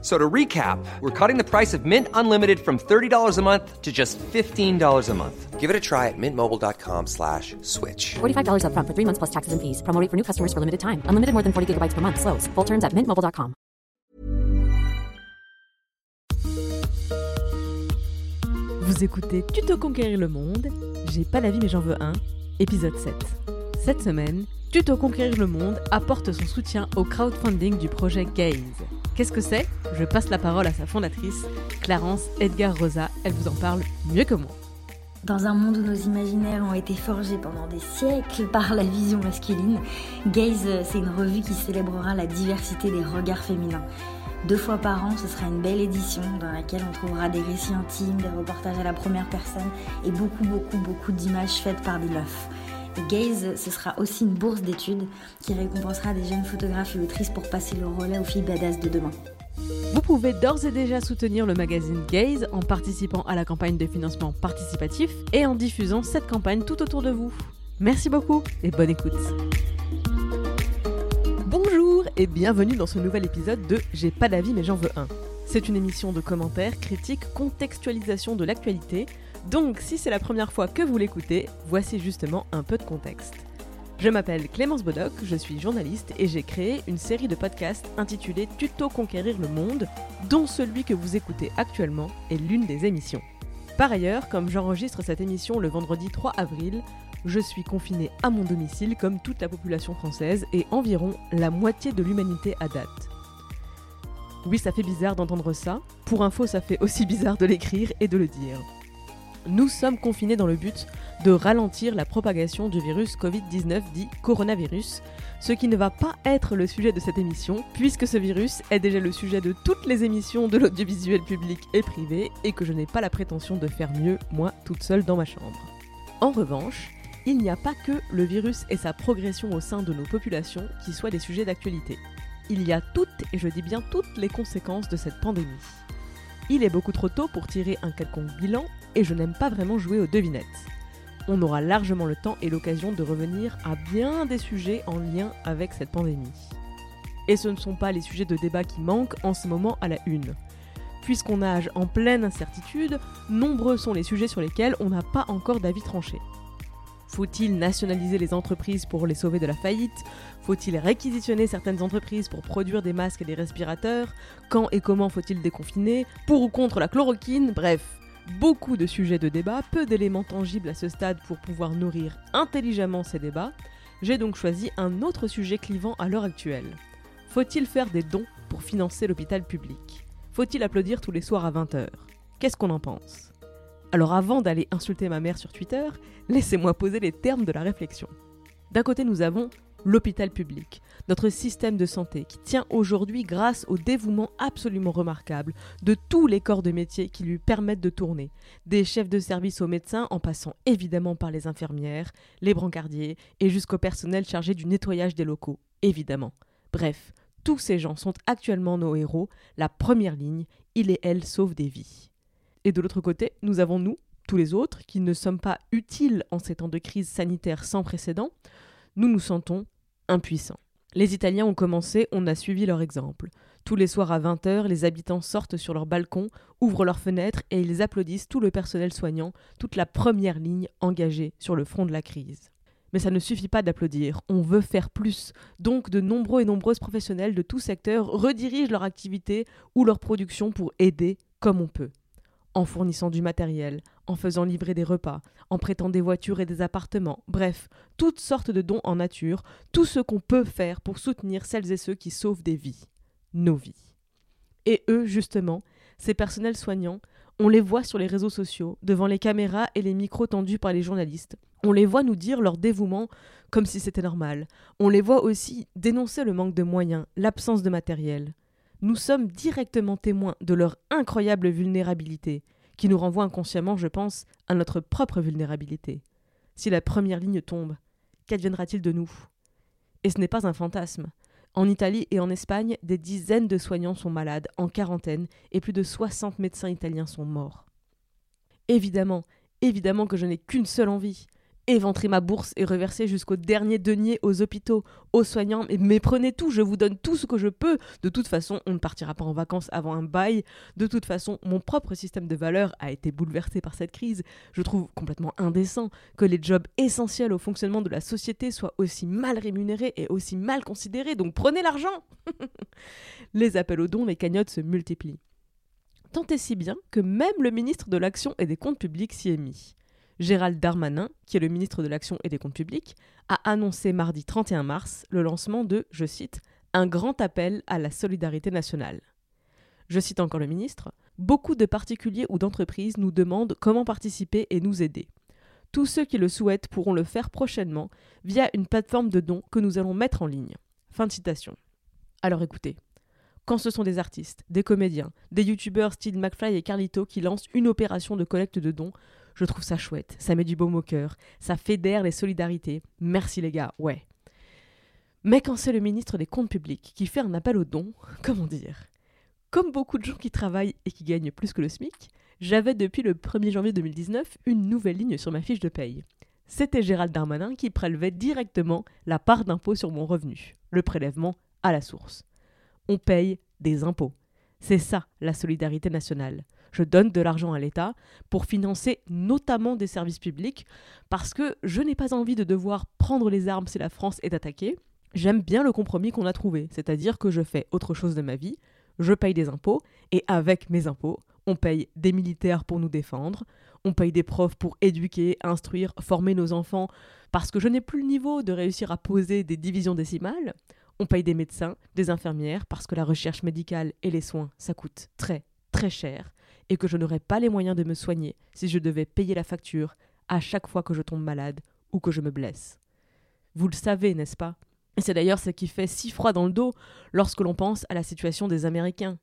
So to recap, we're cutting the price of Mint Unlimited from $30 a month to just $15 a month. Give it a try at mintmobile.com slash switch. $45 upfront for three months plus taxes and fees. Promo rate for new customers for limited time. Unlimited more than 40 gigabytes per month. Slows. Full terms at mintmobile.com. Vous écoutez Tuto Conquérir le Monde. J'ai pas la vie mais j'en veux un. Épisode 7. Cette semaine, Tuto Conquérir le Monde apporte son soutien au crowdfunding du projet Gaze. Qu'est-ce que c'est? Je passe la parole à sa fondatrice, Clarence Edgar Rosa. Elle vous en parle mieux que moi. Dans un monde où nos imaginaires ont été forgés pendant des siècles par la vision masculine, Gaze, c'est une revue qui célébrera la diversité des regards féminins. Deux fois par an, ce sera une belle édition dans laquelle on trouvera des récits intimes, des reportages à la première personne et beaucoup, beaucoup, beaucoup d'images faites par des meufs. Gaze, ce sera aussi une bourse d'études qui récompensera des jeunes photographes et autrices pour passer le relais aux filles badass de demain. Vous pouvez d'ores et déjà soutenir le magazine Gaze en participant à la campagne de financement participatif et en diffusant cette campagne tout autour de vous. Merci beaucoup et bonne écoute. Bonjour et bienvenue dans ce nouvel épisode de J'ai pas d'avis mais j'en veux un. C'est une émission de commentaires, critiques, contextualisation de l'actualité. Donc si c'est la première fois que vous l'écoutez, voici justement un peu de contexte. Je m'appelle Clémence Bodoc, je suis journaliste et j'ai créé une série de podcasts intitulée Tuto Conquérir le Monde, dont celui que vous écoutez actuellement est l'une des émissions. Par ailleurs, comme j'enregistre cette émission le vendredi 3 avril, je suis confinée à mon domicile comme toute la population française et environ la moitié de l'humanité à date. Oui, ça fait bizarre d'entendre ça. Pour info, ça fait aussi bizarre de l'écrire et de le dire. Nous sommes confinés dans le but de ralentir la propagation du virus Covid-19 dit coronavirus, ce qui ne va pas être le sujet de cette émission, puisque ce virus est déjà le sujet de toutes les émissions de l'audiovisuel public et privé, et que je n'ai pas la prétention de faire mieux, moi, toute seule dans ma chambre. En revanche, il n'y a pas que le virus et sa progression au sein de nos populations qui soient des sujets d'actualité. Il y a toutes, et je dis bien toutes, les conséquences de cette pandémie. Il est beaucoup trop tôt pour tirer un quelconque bilan, et je n'aime pas vraiment jouer aux devinettes on aura largement le temps et l'occasion de revenir à bien des sujets en lien avec cette pandémie. Et ce ne sont pas les sujets de débat qui manquent en ce moment à la une. Puisqu'on nage en pleine incertitude, nombreux sont les sujets sur lesquels on n'a pas encore d'avis tranché. Faut-il nationaliser les entreprises pour les sauver de la faillite? Faut-il réquisitionner certaines entreprises pour produire des masques et des respirateurs? Quand et comment faut-il déconfiner? Pour ou contre la chloroquine? Bref, beaucoup de sujets de débat, peu d'éléments tangibles à ce stade pour pouvoir nourrir intelligemment ces débats, j'ai donc choisi un autre sujet clivant à l'heure actuelle. Faut-il faire des dons pour financer l'hôpital public? Faut-il applaudir tous les soirs à 20h Qu'est-ce qu'on en pense? Alors avant d'aller insulter ma mère sur Twitter, laissez-moi poser les termes de la réflexion. D'un côté, nous avons l'hôpital public, notre système de santé qui tient aujourd'hui grâce au dévouement absolument remarquable de tous les corps de métier qui lui permettent de tourner, des chefs de service aux médecins en passant évidemment par les infirmières, les brancardiers et jusqu'au personnel chargé du nettoyage des locaux, évidemment. Bref, tous ces gens sont actuellement nos héros, la première ligne, ils et elles sauvent des vies. Et de l'autre côté, nous avons nous, tous les autres, qui ne sommes pas utiles en ces temps de crise sanitaire sans précédent, nous nous sentons impuissants. Les Italiens ont commencé, on a suivi leur exemple. Tous les soirs à 20h, les habitants sortent sur leur balcon, ouvrent leurs fenêtres et ils applaudissent tout le personnel soignant, toute la première ligne engagée sur le front de la crise. Mais ça ne suffit pas d'applaudir, on veut faire plus. Donc de nombreux et nombreuses professionnels de tout secteur redirigent leur activité ou leur production pour aider comme on peut en fournissant du matériel, en faisant livrer des repas, en prêtant des voitures et des appartements, bref, toutes sortes de dons en nature, tout ce qu'on peut faire pour soutenir celles et ceux qui sauvent des vies, nos vies. Et eux, justement, ces personnels soignants, on les voit sur les réseaux sociaux, devant les caméras et les micros tendus par les journalistes. On les voit nous dire leur dévouement comme si c'était normal. On les voit aussi dénoncer le manque de moyens, l'absence de matériel nous sommes directement témoins de leur incroyable vulnérabilité, qui nous renvoie inconsciemment, je pense, à notre propre vulnérabilité. Si la première ligne tombe, qu'adviendra-t-il de nous? Et ce n'est pas un fantasme. En Italie et en Espagne, des dizaines de soignants sont malades, en quarantaine, et plus de 60 médecins italiens sont morts. Évidemment, évidemment que je n'ai qu'une seule envie, éventrer ma bourse et reverser jusqu'au dernier denier aux hôpitaux, aux soignants, mais, prenez tout, je vous donne tout ce que je peux. De toute façon, on ne partira pas en vacances avant un bail. De toute façon, mon propre système de valeurs a été bouleversé par cette crise. Je trouve complètement indécent que les jobs essentiels au fonctionnement de la société soient aussi mal rémunérés et aussi mal considérés. Donc prenez l'argent Les appels aux dons, les cagnottes se multiplient. Tant et si bien que même le ministre de l'Action et des Comptes publics s'y est mis. Gérald Darmanin, qui est le ministre de l'Action et des Comptes publics, a annoncé mardi 31 mars le lancement de, je cite, un grand appel à la solidarité nationale. Je cite encore le ministre, Beaucoup de particuliers ou d'entreprises nous demandent comment participer et nous aider. Tous ceux qui le souhaitent pourront le faire prochainement via une plateforme de dons que nous allons mettre en ligne. Fin de citation. Alors écoutez, quand ce sont des artistes, des comédiens, des youtubeurs style McFly et Carlito qui lancent une opération de collecte de dons, je trouve ça chouette, ça met du baume au cœur, ça fédère les solidarités. Merci les gars, ouais. Mais quand c'est le ministre des Comptes publics qui fait un appel aux dons, comment dire? Comme beaucoup de gens qui travaillent et qui gagnent plus que le SMIC, j'avais depuis le 1er janvier 2019 une nouvelle ligne sur ma fiche de paye. C'était Gérald Darmanin qui prélevait directement la part d'impôt sur mon revenu, le prélèvement à la source. On paye des impôts. C'est ça la solidarité nationale je donne de l'argent à l'État pour financer notamment des services publics, parce que je n'ai pas envie de devoir prendre les armes si la France est attaquée. J'aime bien le compromis qu'on a trouvé, c'est-à-dire que je fais autre chose de ma vie, je paye des impôts, et avec mes impôts, on paye des militaires pour nous défendre, on paye des profs pour éduquer, instruire, former nos enfants, parce que je n'ai plus le niveau de réussir à poser des divisions décimales, on paye des médecins, des infirmières, parce que la recherche médicale et les soins, ça coûte très, très cher et que je n'aurais pas les moyens de me soigner si je devais payer la facture à chaque fois que je tombe malade ou que je me blesse. Vous le savez, n'est-ce pas? C'est d'ailleurs ce qui fait si froid dans le dos lorsque l'on pense à la situation des Américains.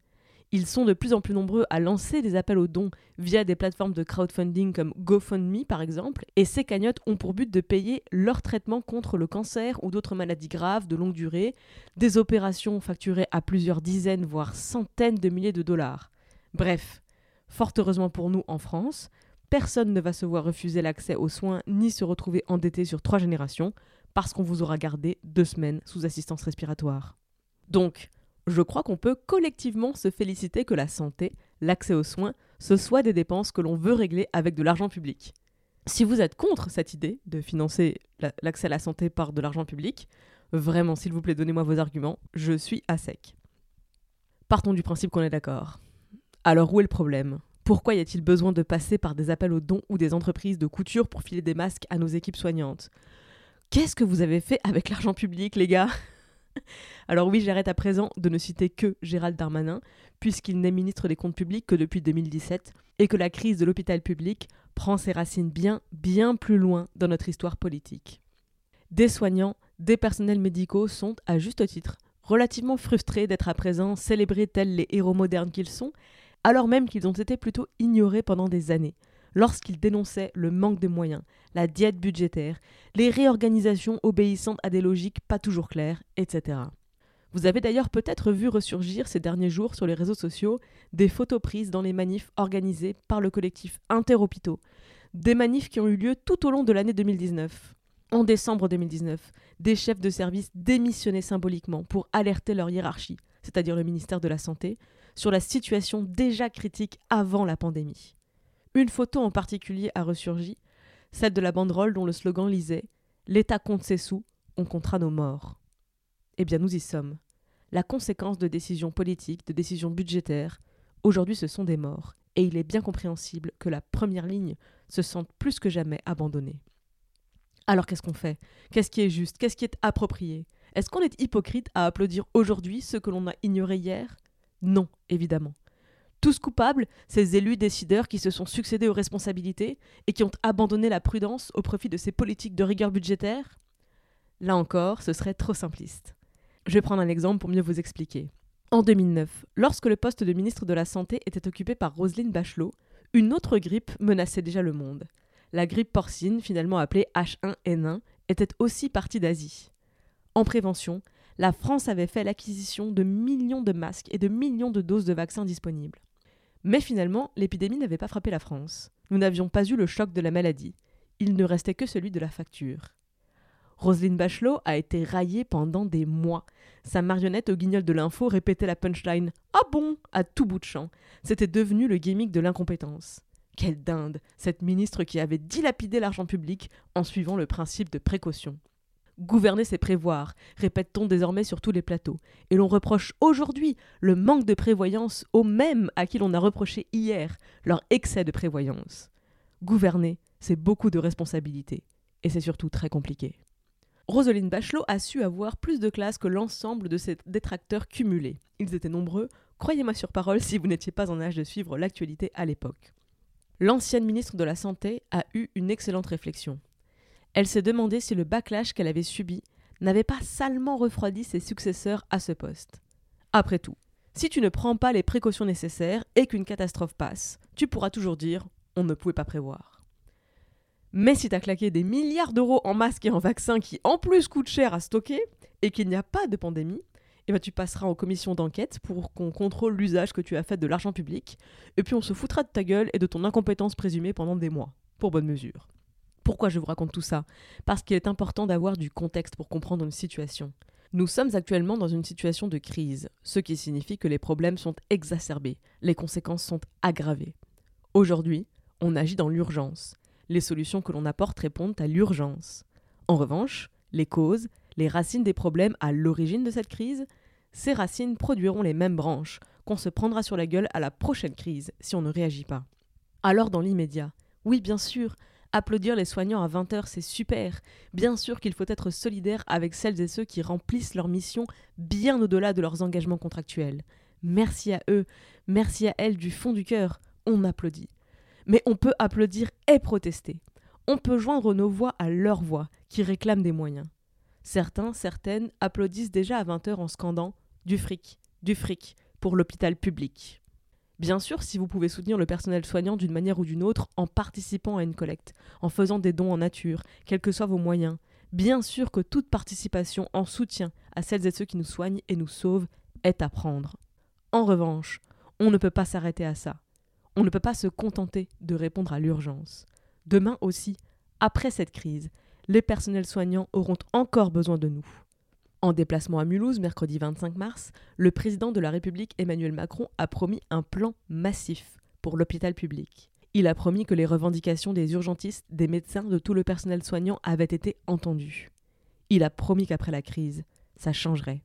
Ils sont de plus en plus nombreux à lancer des appels aux dons via des plateformes de crowdfunding comme GoFundMe par exemple, et ces cagnottes ont pour but de payer leur traitement contre le cancer ou d'autres maladies graves de longue durée, des opérations facturées à plusieurs dizaines voire centaines de milliers de dollars. Bref, Fort heureusement pour nous en France, personne ne va se voir refuser l'accès aux soins ni se retrouver endetté sur trois générations parce qu'on vous aura gardé deux semaines sous assistance respiratoire. Donc, je crois qu'on peut collectivement se féliciter que la santé, l'accès aux soins, ce soit des dépenses que l'on veut régler avec de l'argent public. Si vous êtes contre cette idée de financer l'accès à la santé par de l'argent public, vraiment s'il vous plaît donnez-moi vos arguments, je suis à sec. Partons du principe qu'on est d'accord. Alors où est le problème? Pourquoi y a-t-il besoin de passer par des appels aux dons ou des entreprises de couture pour filer des masques à nos équipes soignantes? Qu'est-ce que vous avez fait avec l'argent public, les gars? Alors oui, j'arrête à présent de ne citer que Gérald Darmanin, puisqu'il n'est ministre des Comptes publics que depuis 2017, et que la crise de l'hôpital public prend ses racines bien, bien plus loin dans notre histoire politique. Des soignants, des personnels médicaux sont, à juste titre, relativement frustrés d'être à présent célébrés tels les héros modernes qu'ils sont, alors même qu'ils ont été plutôt ignorés pendant des années, lorsqu'ils dénonçaient le manque de moyens, la diète budgétaire, les réorganisations obéissantes à des logiques pas toujours claires, etc. Vous avez d'ailleurs peut-être vu ressurgir ces derniers jours sur les réseaux sociaux des photos prises dans les manifs organisés par le collectif Interhôpitaux, des manifs qui ont eu lieu tout au long de l'année 2019. En décembre 2019, des chefs de service démissionnaient symboliquement pour alerter leur hiérarchie, c'est-à-dire le ministère de la Santé, sur la situation déjà critique avant la pandémie. Une photo en particulier a ressurgi, celle de la banderole dont le slogan lisait L'État compte ses sous, on comptera nos morts. Eh bien, nous y sommes. La conséquence de décisions politiques, de décisions budgétaires, aujourd'hui ce sont des morts, et il est bien compréhensible que la première ligne se sente plus que jamais abandonnée. Alors qu'est-ce qu'on fait? Qu'est-ce qui est juste? Qu'est-ce qui est approprié? Est-ce qu'on est hypocrite à applaudir aujourd'hui ce que l'on a ignoré hier? Non, évidemment. Tous coupables, ces élus décideurs qui se sont succédés aux responsabilités et qui ont abandonné la prudence au profit de ces politiques de rigueur budgétaire? Là encore, ce serait trop simpliste. Je vais prendre un exemple pour mieux vous expliquer. En 2009, lorsque le poste de ministre de la Santé était occupé par Roselyne Bachelot, une autre grippe menaçait déjà le monde. La grippe porcine, finalement appelée H1N1, était aussi partie d'Asie. En prévention, la France avait fait l'acquisition de millions de masques et de millions de doses de vaccins disponibles. Mais finalement, l'épidémie n'avait pas frappé la France. Nous n'avions pas eu le choc de la maladie. Il ne restait que celui de la facture. Roselyne Bachelot a été raillée pendant des mois. Sa marionnette au guignol de l'info répétait la punchline Ah bon à tout bout de champ. C'était devenu le gimmick de l'incompétence. Quelle dinde, cette ministre qui avait dilapidé l'argent public en suivant le principe de précaution. Gouverner, c'est prévoir, répète-t-on désormais sur tous les plateaux. Et l'on reproche aujourd'hui le manque de prévoyance aux mêmes à qui l'on a reproché hier leur excès de prévoyance. Gouverner, c'est beaucoup de responsabilités. Et c'est surtout très compliqué. Roselyne Bachelot a su avoir plus de classe que l'ensemble de ses détracteurs cumulés. Ils étaient nombreux, croyez-moi sur parole si vous n'étiez pas en âge de suivre l'actualité à l'époque. L'ancienne ministre de la Santé a eu une excellente réflexion. Elle s'est demandé si le backlash qu'elle avait subi n'avait pas salement refroidi ses successeurs à ce poste. Après tout, si tu ne prends pas les précautions nécessaires et qu'une catastrophe passe, tu pourras toujours dire on ne pouvait pas prévoir. Mais si tu as claqué des milliards d'euros en masques et en vaccins qui en plus coûtent cher à stocker et qu'il n'y a pas de pandémie, eh ben tu passeras en commission d'enquête pour qu'on contrôle l'usage que tu as fait de l'argent public, et puis on se foutra de ta gueule et de ton incompétence présumée pendant des mois, pour bonne mesure. Pourquoi je vous raconte tout ça? Parce qu'il est important d'avoir du contexte pour comprendre une situation. Nous sommes actuellement dans une situation de crise, ce qui signifie que les problèmes sont exacerbés, les conséquences sont aggravées. Aujourd'hui, on agit dans l'urgence. Les solutions que l'on apporte répondent à l'urgence. En revanche, les causes, les racines des problèmes à l'origine de cette crise, ces racines produiront les mêmes branches qu'on se prendra sur la gueule à la prochaine crise si on ne réagit pas. Alors dans l'immédiat, oui bien sûr, Applaudir les soignants à 20h, c'est super. Bien sûr qu'il faut être solidaire avec celles et ceux qui remplissent leur mission bien au-delà de leurs engagements contractuels. Merci à eux, merci à elles du fond du cœur. On applaudit. Mais on peut applaudir et protester. On peut joindre nos voix à leurs voix, qui réclament des moyens. Certains, certaines applaudissent déjà à 20h en scandant Du fric, du fric, pour l'hôpital public. Bien sûr, si vous pouvez soutenir le personnel soignant d'une manière ou d'une autre en participant à une collecte, en faisant des dons en nature, quels que soient vos moyens, bien sûr que toute participation en soutien à celles et ceux qui nous soignent et nous sauvent est à prendre. En revanche, on ne peut pas s'arrêter à ça. On ne peut pas se contenter de répondre à l'urgence. Demain aussi, après cette crise, les personnels soignants auront encore besoin de nous. En déplacement à Mulhouse, mercredi 25 mars, le président de la République Emmanuel Macron a promis un plan massif pour l'hôpital public. Il a promis que les revendications des urgentistes, des médecins, de tout le personnel soignant avaient été entendues. Il a promis qu'après la crise, ça changerait.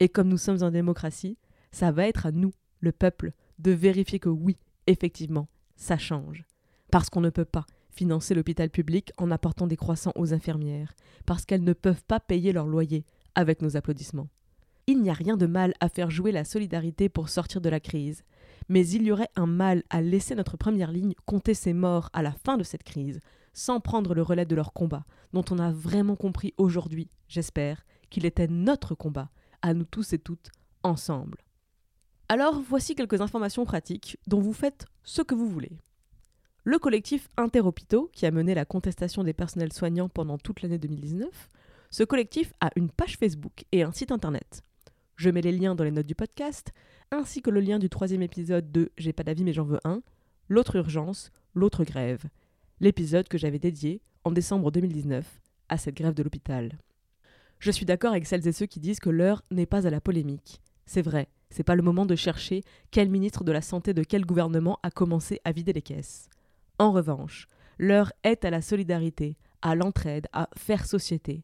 Et comme nous sommes en démocratie, ça va être à nous, le peuple, de vérifier que oui, effectivement, ça change. Parce qu'on ne peut pas financer l'hôpital public en apportant des croissants aux infirmières, parce qu'elles ne peuvent pas payer leur loyer, avec nos applaudissements. Il n'y a rien de mal à faire jouer la solidarité pour sortir de la crise, mais il y aurait un mal à laisser notre première ligne compter ses morts à la fin de cette crise, sans prendre le relais de leur combat, dont on a vraiment compris aujourd'hui, j'espère, qu'il était notre combat, à nous tous et toutes, ensemble. Alors voici quelques informations pratiques dont vous faites ce que vous voulez. Le collectif Interhôpitaux, qui a mené la contestation des personnels soignants pendant toute l'année 2019, ce collectif a une page Facebook et un site internet. Je mets les liens dans les notes du podcast, ainsi que le lien du troisième épisode de J'ai pas d'avis mais j'en veux un, l'autre urgence, l'autre grève, l'épisode que j'avais dédié, en décembre 2019, à cette grève de l'hôpital. Je suis d'accord avec celles et ceux qui disent que l'heure n'est pas à la polémique. C'est vrai, c'est pas le moment de chercher quel ministre de la Santé de quel gouvernement a commencé à vider les caisses. En revanche, l'heure est à la solidarité, à l'entraide, à faire société.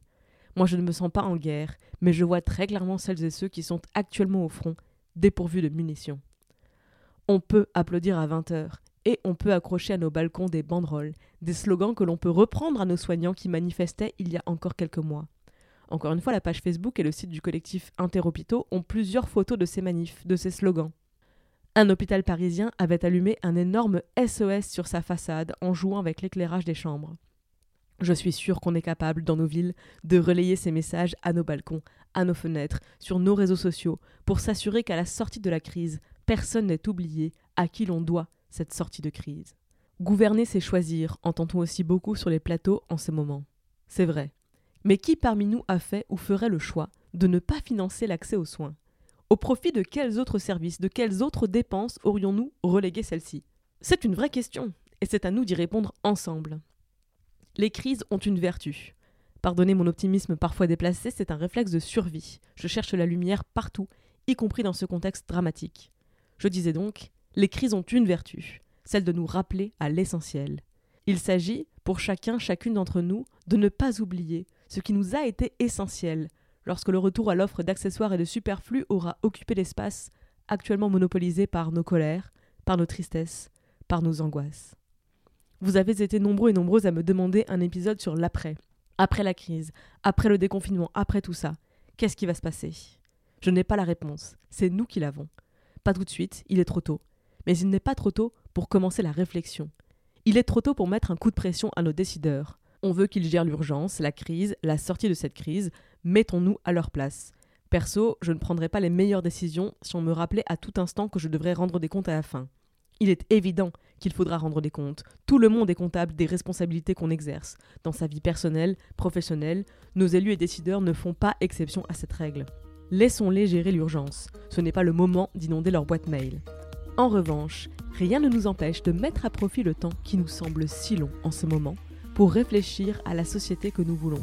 Moi, je ne me sens pas en guerre, mais je vois très clairement celles et ceux qui sont actuellement au front, dépourvus de munitions. On peut applaudir à 20 heures, et on peut accrocher à nos balcons des banderoles, des slogans que l'on peut reprendre à nos soignants qui manifestaient il y a encore quelques mois. Encore une fois, la page Facebook et le site du collectif Interhôpitaux ont plusieurs photos de ces manifs, de ces slogans. Un hôpital parisien avait allumé un énorme SOS sur sa façade en jouant avec l'éclairage des chambres. Je suis sûre qu'on est capable, dans nos villes, de relayer ces messages à nos balcons, à nos fenêtres, sur nos réseaux sociaux, pour s'assurer qu'à la sortie de la crise, personne n'est oublié à qui l'on doit cette sortie de crise. Gouverner, c'est choisir, entend-on aussi beaucoup sur les plateaux en ce moment. C'est vrai. Mais qui parmi nous a fait ou ferait le choix de ne pas financer l'accès aux soins? Au profit de quels autres services, de quelles autres dépenses aurions-nous relégué celles-ci C'est une vraie question, et c'est à nous d'y répondre ensemble. Les crises ont une vertu. Pardonnez mon optimisme parfois déplacé, c'est un réflexe de survie. Je cherche la lumière partout, y compris dans ce contexte dramatique. Je disais donc, les crises ont une vertu, celle de nous rappeler à l'essentiel. Il s'agit, pour chacun, chacune d'entre nous, de ne pas oublier ce qui nous a été essentiel lorsque le retour à l'offre d'accessoires et de superflus aura occupé l'espace actuellement monopolisé par nos colères, par nos tristesses, par nos angoisses. Vous avez été nombreux et nombreuses à me demander un épisode sur l'après, après la crise, après le déconfinement, après tout ça. Qu'est-ce qui va se passer? Je n'ai pas la réponse, c'est nous qui l'avons. Pas tout de suite, il est trop tôt. Mais il n'est pas trop tôt pour commencer la réflexion. Il est trop tôt pour mettre un coup de pression à nos décideurs. On veut qu'ils gèrent l'urgence, la crise, la sortie de cette crise. Mettons-nous à leur place. Perso, je ne prendrais pas les meilleures décisions si on me rappelait à tout instant que je devrais rendre des comptes à la fin. Il est évident qu'il faudra rendre des comptes. Tout le monde est comptable des responsabilités qu'on exerce. Dans sa vie personnelle, professionnelle, nos élus et décideurs ne font pas exception à cette règle. Laissons-les gérer l'urgence. Ce n'est pas le moment d'inonder leur boîte mail. En revanche, rien ne nous empêche de mettre à profit le temps qui nous semble si long en ce moment pour réfléchir à la société que nous voulons,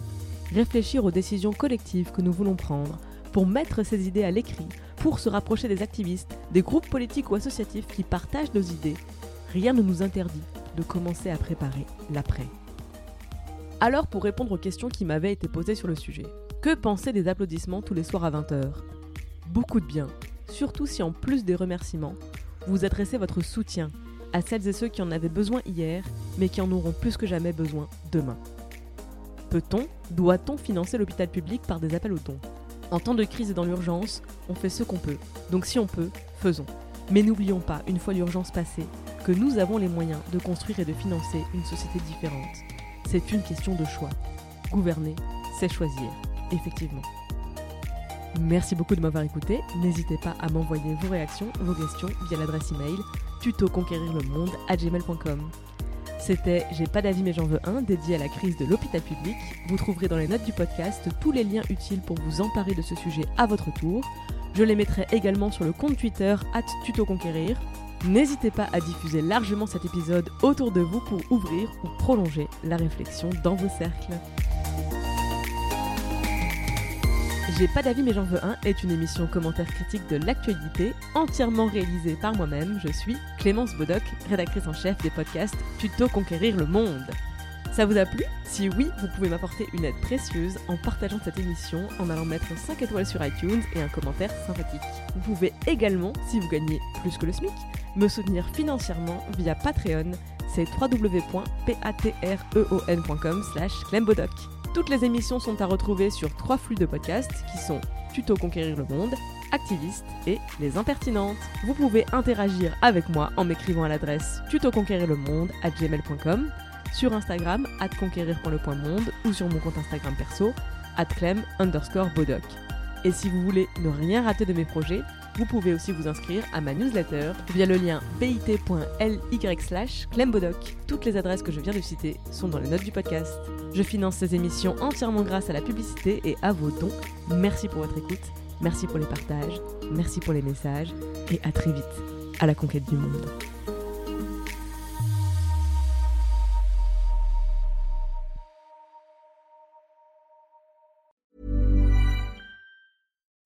réfléchir aux décisions collectives que nous voulons prendre, pour mettre ces idées à l'écrit, pour se rapprocher des activistes, des groupes politiques ou associatifs qui partagent nos idées. Rien ne nous interdit de commencer à préparer l'après. Alors pour répondre aux questions qui m'avaient été posées sur le sujet, que penser des applaudissements tous les soirs à 20h Beaucoup de bien, surtout si en plus des remerciements, vous adressez votre soutien à celles et ceux qui en avaient besoin hier, mais qui en auront plus que jamais besoin demain. Peut-on, doit-on financer l'hôpital public par des appels aux dons En temps de crise et dans l'urgence, on fait ce qu'on peut. Donc si on peut, faisons. Mais n'oublions pas, une fois l'urgence passée, que nous avons les moyens de construire et de financer une société différente. C'est une question de choix. Gouverner, c'est choisir, effectivement. Merci beaucoup de m'avoir écouté. N'hésitez pas à m'envoyer vos réactions, vos questions via l'adresse email tuto-conquérir-le-monde à gmail.com. C'était J'ai pas d'avis mais j'en veux un, dédié à la crise de l'hôpital public. Vous trouverez dans les notes du podcast tous les liens utiles pour vous emparer de ce sujet à votre tour. Je les mettrai également sur le compte Twitter tuto-conquérir. N'hésitez pas à diffuser largement cet épisode autour de vous pour ouvrir ou prolonger la réflexion dans vos cercles. J'ai pas d'avis mais j'en veux un est une émission commentaire critique de l'actualité entièrement réalisée par moi-même. Je suis Clémence Bodoc, rédactrice en chef des podcasts Tuto Conquérir le Monde. Ça vous a plu? Si oui, vous pouvez m'apporter une aide précieuse en partageant cette émission, en allant mettre 5 étoiles sur iTunes et un commentaire sympathique. Vous pouvez également, si vous gagnez plus que le SMIC, me soutenir financièrement via Patreon, c'est www.patreon.com slash clembodoc. Toutes les émissions sont à retrouver sur trois flux de podcasts qui sont Tuto Conquérir le Monde, Activiste et Les Impertinentes. Vous pouvez interagir avec moi en m'écrivant à l'adresse tutoconquérirlemonde à gmail.com, sur Instagram at conquérir.le.monde ou sur mon compte Instagram perso at clem underscore bodoc. Et si vous voulez ne rien rater de mes projets, vous pouvez aussi vous inscrire à ma newsletter via le lien bit.ly slash clembodoc. Toutes les adresses que je viens de citer sont dans les notes du podcast. Je finance ces émissions entièrement grâce à la publicité et à vos dons. Merci pour votre écoute, merci pour les partages, merci pour les messages et à très vite à la conquête du monde.